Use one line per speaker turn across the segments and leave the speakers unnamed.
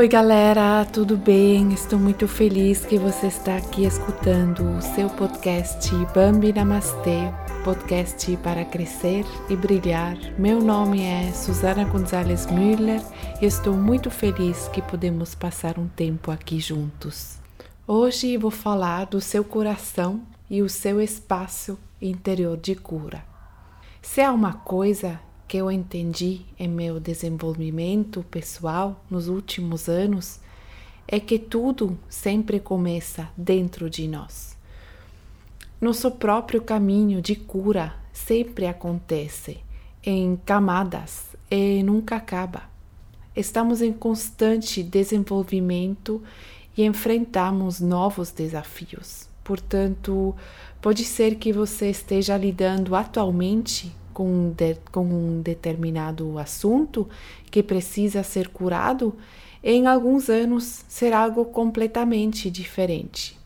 Oi, galera, tudo bem? Estou muito feliz que você está aqui escutando o seu podcast Bambi Namastê, podcast para crescer e brilhar. Meu nome é Susana Gonzalez Müller e estou muito feliz que podemos passar um tempo aqui juntos. Hoje vou falar do seu coração e o seu espaço interior de cura. Se há uma coisa que eu entendi em meu desenvolvimento pessoal nos últimos anos é que tudo sempre começa dentro de nós. Nosso próprio caminho de cura sempre acontece em camadas e nunca acaba. Estamos em constante desenvolvimento e enfrentamos novos desafios. Portanto, pode ser que você esteja lidando atualmente com um, de, com um determinado assunto que precisa ser curado, em alguns anos será algo completamente diferente.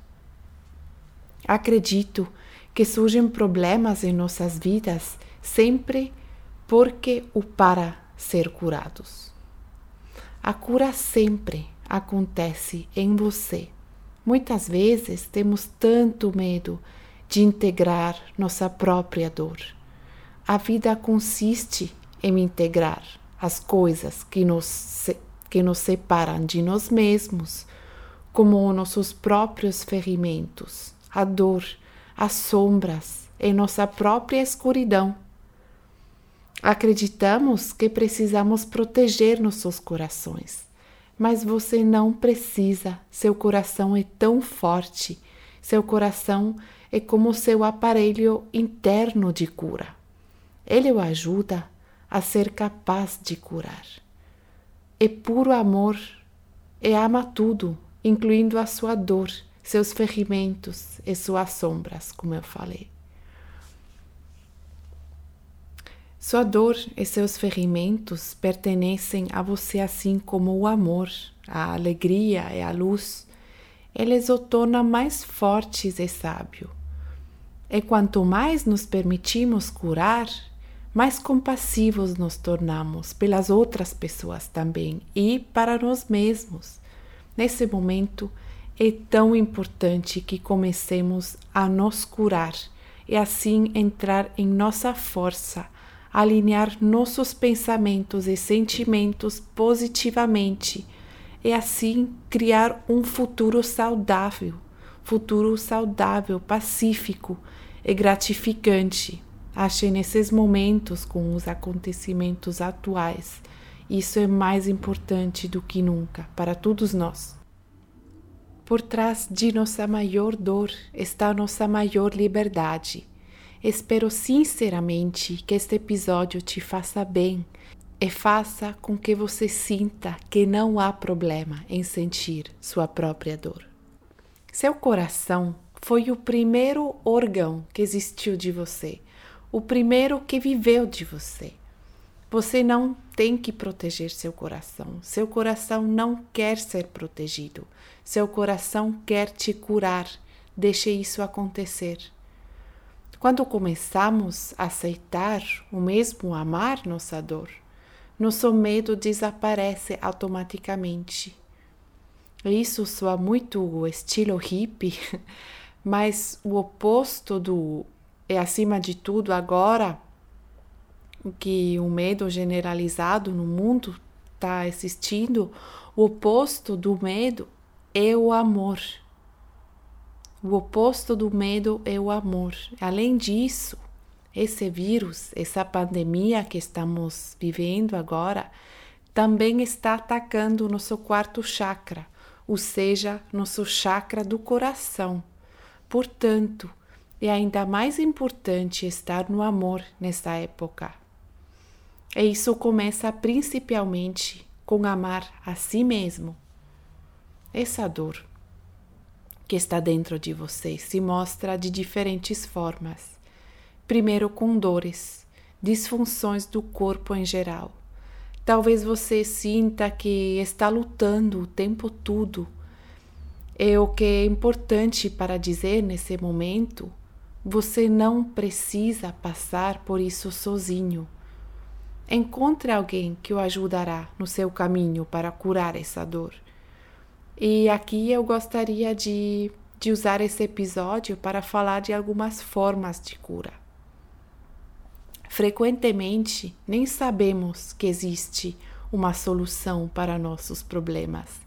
Acredito que surgem problemas em nossas vidas sempre porque o para ser curados. A cura sempre acontece em você. Muitas vezes temos tanto medo de integrar nossa própria dor a vida consiste em integrar as coisas que nos, que nos separam de nós mesmos, como nossos próprios ferimentos, a dor, as sombras e nossa própria escuridão. Acreditamos que precisamos proteger nossos corações, mas você não precisa. Seu coração é tão forte, seu coração é como seu aparelho interno de cura. Ele o ajuda a ser capaz de curar. É puro amor e ama tudo, incluindo a sua dor, seus ferimentos e suas sombras, como eu falei. Sua dor e seus ferimentos pertencem a você assim como o amor, a alegria e a luz. Eles o tornam mais fortes e sábio. E quanto mais nos permitimos curar, mais compassivos nos tornamos pelas outras pessoas também e para nós mesmos. Nesse momento é tão importante que comecemos a nos curar e assim entrar em nossa força, alinhar nossos pensamentos e sentimentos positivamente e assim criar um futuro saudável, futuro saudável, pacífico e gratificante. Achei nesses momentos, com os acontecimentos atuais, isso é mais importante do que nunca para todos nós. Por trás de nossa maior dor está nossa maior liberdade. Espero sinceramente que este episódio te faça bem e faça com que você sinta que não há problema em sentir sua própria dor. Seu coração foi o primeiro órgão que existiu de você o primeiro que viveu de você. Você não tem que proteger seu coração. Seu coração não quer ser protegido. Seu coração quer te curar. Deixe isso acontecer. Quando começamos a aceitar o mesmo amar nossa dor, nosso medo desaparece automaticamente. Isso soa muito estilo hippie, mas o oposto do é acima de tudo agora que o medo generalizado no mundo está existindo, o oposto do medo é o amor. O oposto do medo é o amor. Além disso, esse vírus, essa pandemia que estamos vivendo agora, também está atacando o nosso quarto chakra, ou seja, nosso chakra do coração. Portanto, é ainda mais importante estar no amor nesta época. E isso começa principalmente com amar a si mesmo. Essa dor que está dentro de você se mostra de diferentes formas. Primeiro, com dores, disfunções do corpo em geral. Talvez você sinta que está lutando o tempo todo. E o que é importante para dizer nesse momento você não precisa passar por isso sozinho. Encontre alguém que o ajudará no seu caminho para curar essa dor. E aqui eu gostaria de, de usar esse episódio para falar de algumas formas de cura. Frequentemente, nem sabemos que existe uma solução para nossos problemas.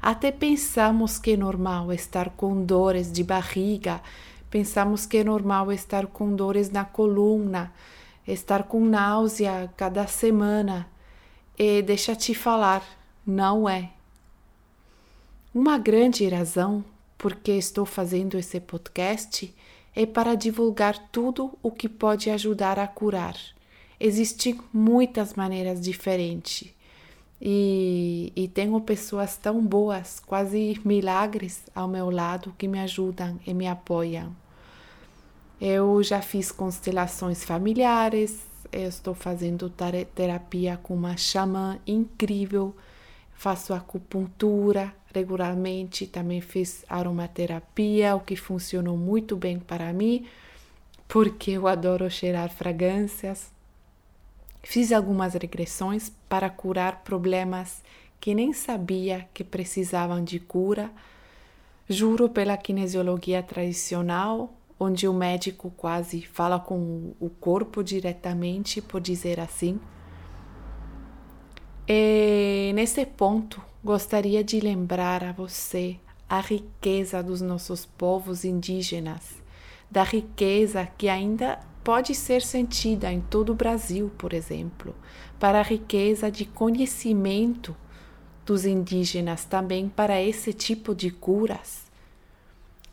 Até pensamos que é normal estar com dores de barriga, pensamos que é normal estar com dores na coluna, estar com náusea cada semana. E deixa te falar, não é. Uma grande razão por que estou fazendo esse podcast é para divulgar tudo o que pode ajudar a curar. Existem muitas maneiras diferentes e, e tenho pessoas tão boas, quase milagres ao meu lado que me ajudam e me apoiam. Eu já fiz constelações familiares, eu estou fazendo terapia com uma xamã incrível, faço acupuntura regularmente, também fiz aromaterapia, o que funcionou muito bem para mim, porque eu adoro cheirar fragrâncias. Fiz algumas regressões para curar problemas que nem sabia que precisavam de cura. Juro pela kinesiologia tradicional, onde o médico quase fala com o corpo diretamente, por dizer assim. E nesse ponto, gostaria de lembrar a você a riqueza dos nossos povos indígenas, da riqueza que ainda pode ser sentida em todo o Brasil, por exemplo, para a riqueza de conhecimento dos indígenas também para esse tipo de curas.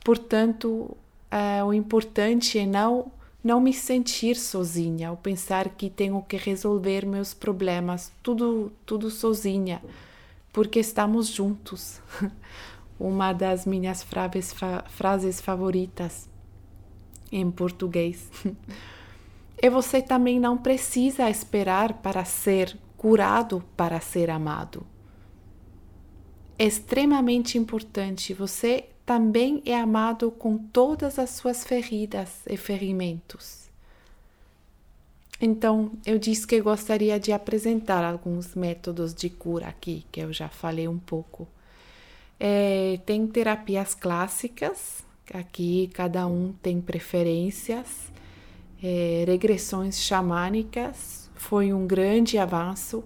Portanto, uh, o importante é não não me sentir sozinha, ou pensar que tenho que resolver meus problemas tudo tudo sozinha, porque estamos juntos. Uma das minhas frases, fa frases favoritas em português. E você também não precisa esperar para ser curado para ser amado. É extremamente importante você também é amado com todas as suas feridas e ferimentos. Então, eu disse que gostaria de apresentar alguns métodos de cura aqui, que eu já falei um pouco. É, tem terapias clássicas, aqui cada um tem preferências. É, regressões xamânicas foi um grande avanço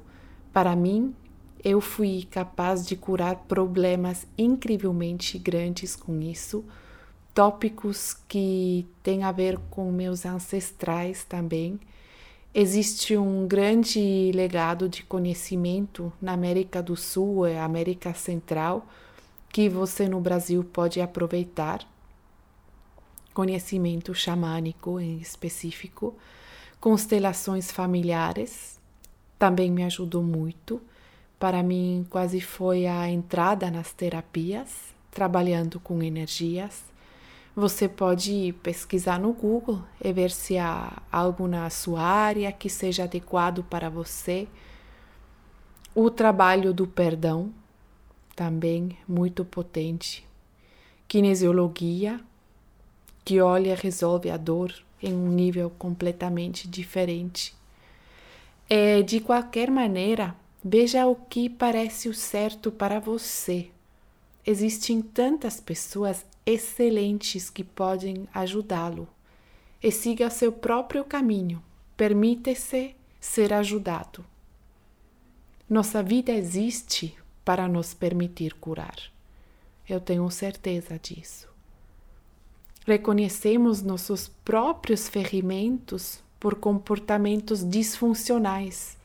para mim eu fui capaz de curar problemas incrivelmente grandes com isso, tópicos que têm a ver com meus ancestrais também. Existe um grande legado de conhecimento na América do Sul e América Central que você no Brasil pode aproveitar. Conhecimento xamânico em específico, constelações familiares também me ajudou muito para mim quase foi a entrada nas terapias, trabalhando com energias. Você pode pesquisar no Google e ver se há algo na sua área que seja adequado para você. O trabalho do perdão, também muito potente. Kinesiologia, que olha e resolve a dor em um nível completamente diferente. É, de qualquer maneira, Veja o que parece o certo para você. Existem tantas pessoas excelentes que podem ajudá-lo. E siga seu próprio caminho. Permita-se ser ajudado. Nossa vida existe para nos permitir curar. Eu tenho certeza disso. Reconhecemos nossos próprios ferimentos por comportamentos disfuncionais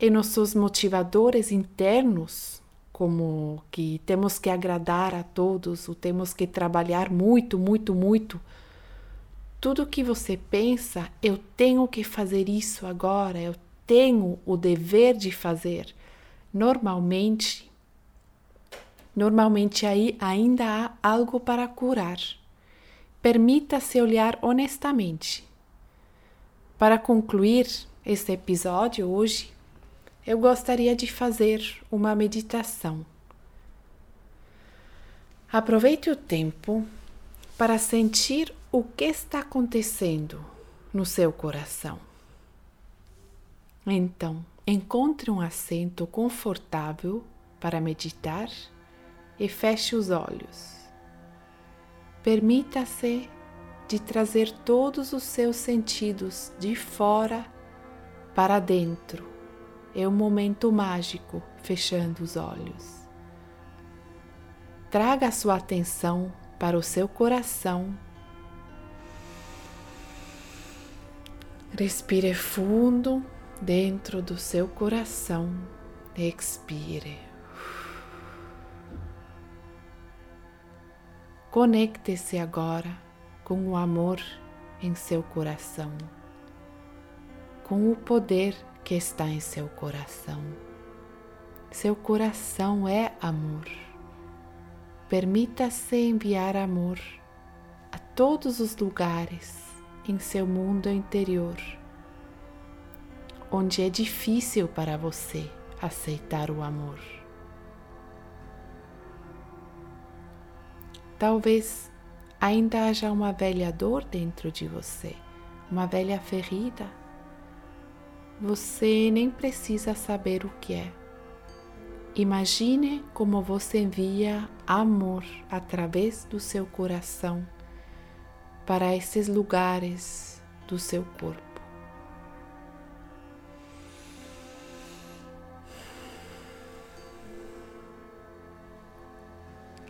e nossos motivadores internos, como que temos que agradar a todos, ou temos que trabalhar muito, muito, muito. Tudo que você pensa, eu tenho que fazer isso agora, eu tenho o dever de fazer. Normalmente, normalmente aí ainda há algo para curar. Permita-se olhar honestamente. Para concluir este episódio hoje, eu gostaria de fazer uma meditação. Aproveite o tempo para sentir o que está acontecendo no seu coração. Então, encontre um assento confortável para meditar e feche os olhos. Permita-se de trazer todos os seus sentidos de fora para dentro. É um momento mágico fechando os olhos. Traga a sua atenção para o seu coração. Respire fundo dentro do seu coração. Expire. Conecte-se agora com o amor em seu coração, com o poder que está em seu coração. Seu coração é amor. Permita-se enviar amor a todos os lugares em seu mundo interior, onde é difícil para você aceitar o amor. Talvez ainda haja uma velha dor dentro de você, uma velha ferida. Você nem precisa saber o que é. Imagine como você envia amor através do seu coração para esses lugares do seu corpo.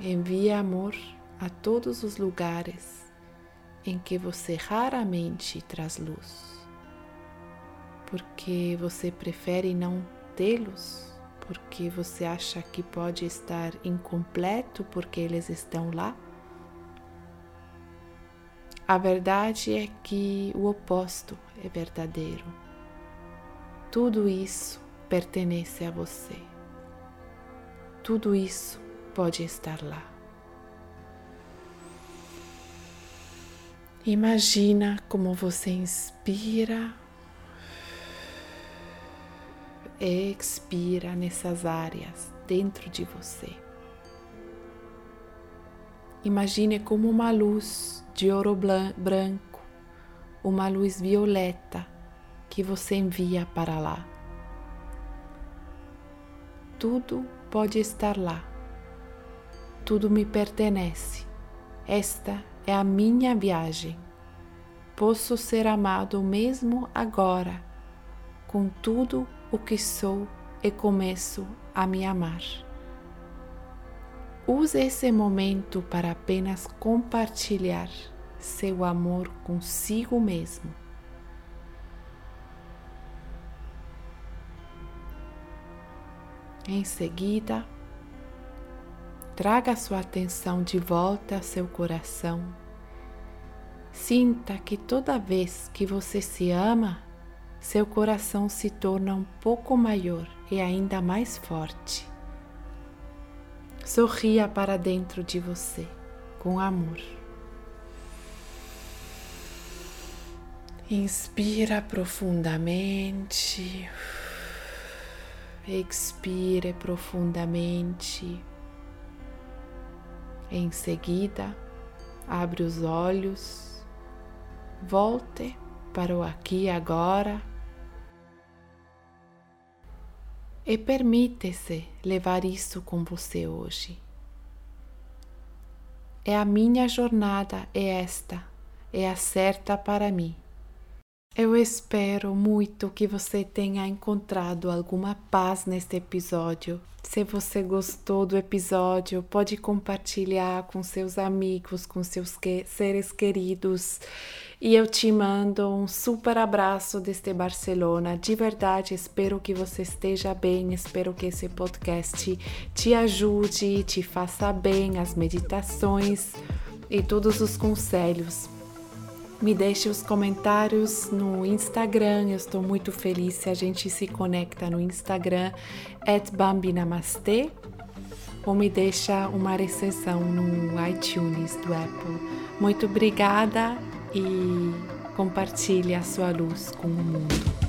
Envia amor a todos os lugares em que você raramente traz luz, porque você prefere não tê-los, porque você acha que pode estar incompleto porque eles estão lá. A verdade é que o oposto é verdadeiro. Tudo isso pertence a você. Tudo isso pode estar lá. Imagina como você inspira expira nessas áreas dentro de você. Imagine como uma luz de ouro branco, uma luz violeta que você envia para lá. Tudo pode estar lá. Tudo me pertenece. Esta é a minha viagem. Posso ser amado mesmo agora, com tudo o que sou e começo a me amar. Use esse momento para apenas compartilhar seu amor consigo mesmo. Em seguida, Traga sua atenção de volta ao seu coração. Sinta que toda vez que você se ama, seu coração se torna um pouco maior e ainda mais forte. Sorria para dentro de você com amor. Inspira profundamente. Expire profundamente. Em seguida, abre os olhos, volte para o aqui e agora e permite-se levar isso com você hoje. É a minha jornada, é esta, é a certa para mim. Eu espero muito que você tenha encontrado alguma paz neste episódio. Se você gostou do episódio, pode compartilhar com seus amigos, com seus que seres queridos. E eu te mando um super abraço desde Barcelona. De verdade, espero que você esteja bem. Espero que esse podcast te ajude, te faça bem as meditações e todos os conselhos me deixe os comentários no Instagram. Eu estou muito feliz se a gente se conecta no Instagram, bambinamastê, ou me deixa uma recensião no iTunes do Apple. Muito obrigada e compartilhe a sua luz com o mundo.